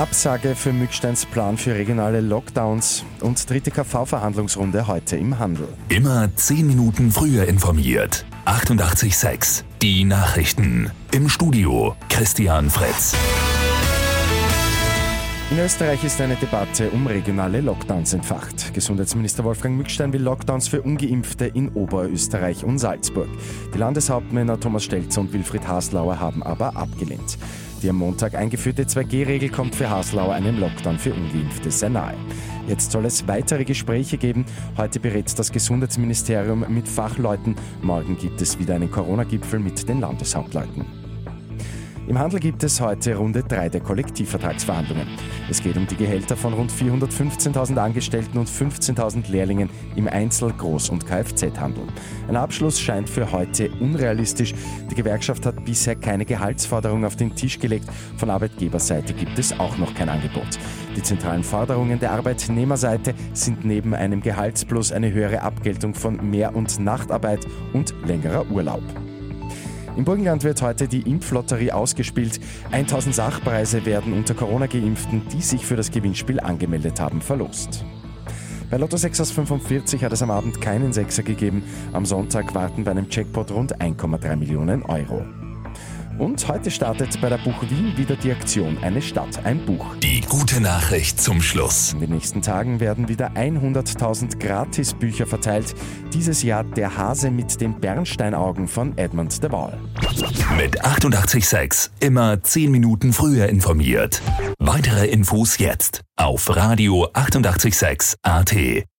Absage für Mücksteins Plan für regionale Lockdowns und dritte KV-Verhandlungsrunde heute im Handel. Immer 10 Minuten früher informiert. 88.6 Die Nachrichten. Im Studio Christian Fritz. In Österreich ist eine Debatte um regionale Lockdowns entfacht. Gesundheitsminister Wolfgang Mückstein will Lockdowns für Ungeimpfte in Oberösterreich und Salzburg. Die Landeshauptmänner Thomas Stelzer und Wilfried Haslauer haben aber abgelehnt. Die am Montag eingeführte 2G-Regel kommt für Haslauer einem Lockdown für Ungeimpfte sehr nahe. Jetzt soll es weitere Gespräche geben. Heute berät das Gesundheitsministerium mit Fachleuten. Morgen gibt es wieder einen Corona-Gipfel mit den Landeshauptleuten. Im Handel gibt es heute Runde 3 der Kollektivvertragsverhandlungen. Es geht um die Gehälter von rund 415.000 Angestellten und 15.000 Lehrlingen im Einzel-, Groß- und Kfz-Handel. Ein Abschluss scheint für heute unrealistisch. Die Gewerkschaft hat bisher keine Gehaltsforderung auf den Tisch gelegt. Von Arbeitgeberseite gibt es auch noch kein Angebot. Die zentralen Forderungen der Arbeitnehmerseite sind neben einem Gehaltsplus eine höhere Abgeltung von Mehr- und Nachtarbeit und längerer Urlaub. Im Burgenland wird heute die Impflotterie ausgespielt. 1000 Sachpreise werden unter Corona-Geimpften, die sich für das Gewinnspiel angemeldet haben, verlost. Bei Lotto 6 aus 45 hat es am Abend keinen Sechser gegeben. Am Sonntag warten bei einem Jackpot rund 1,3 Millionen Euro. Und heute startet bei der Buch Wien wieder die Aktion Eine Stadt, ein Buch. Die gute Nachricht zum Schluss. In den nächsten Tagen werden wieder 100.000 Gratisbücher verteilt. Dieses Jahr Der Hase mit den Bernsteinaugen von Edmund de Waal. Mit 886 immer 10 Minuten früher informiert. Weitere Infos jetzt auf Radio 886 AT.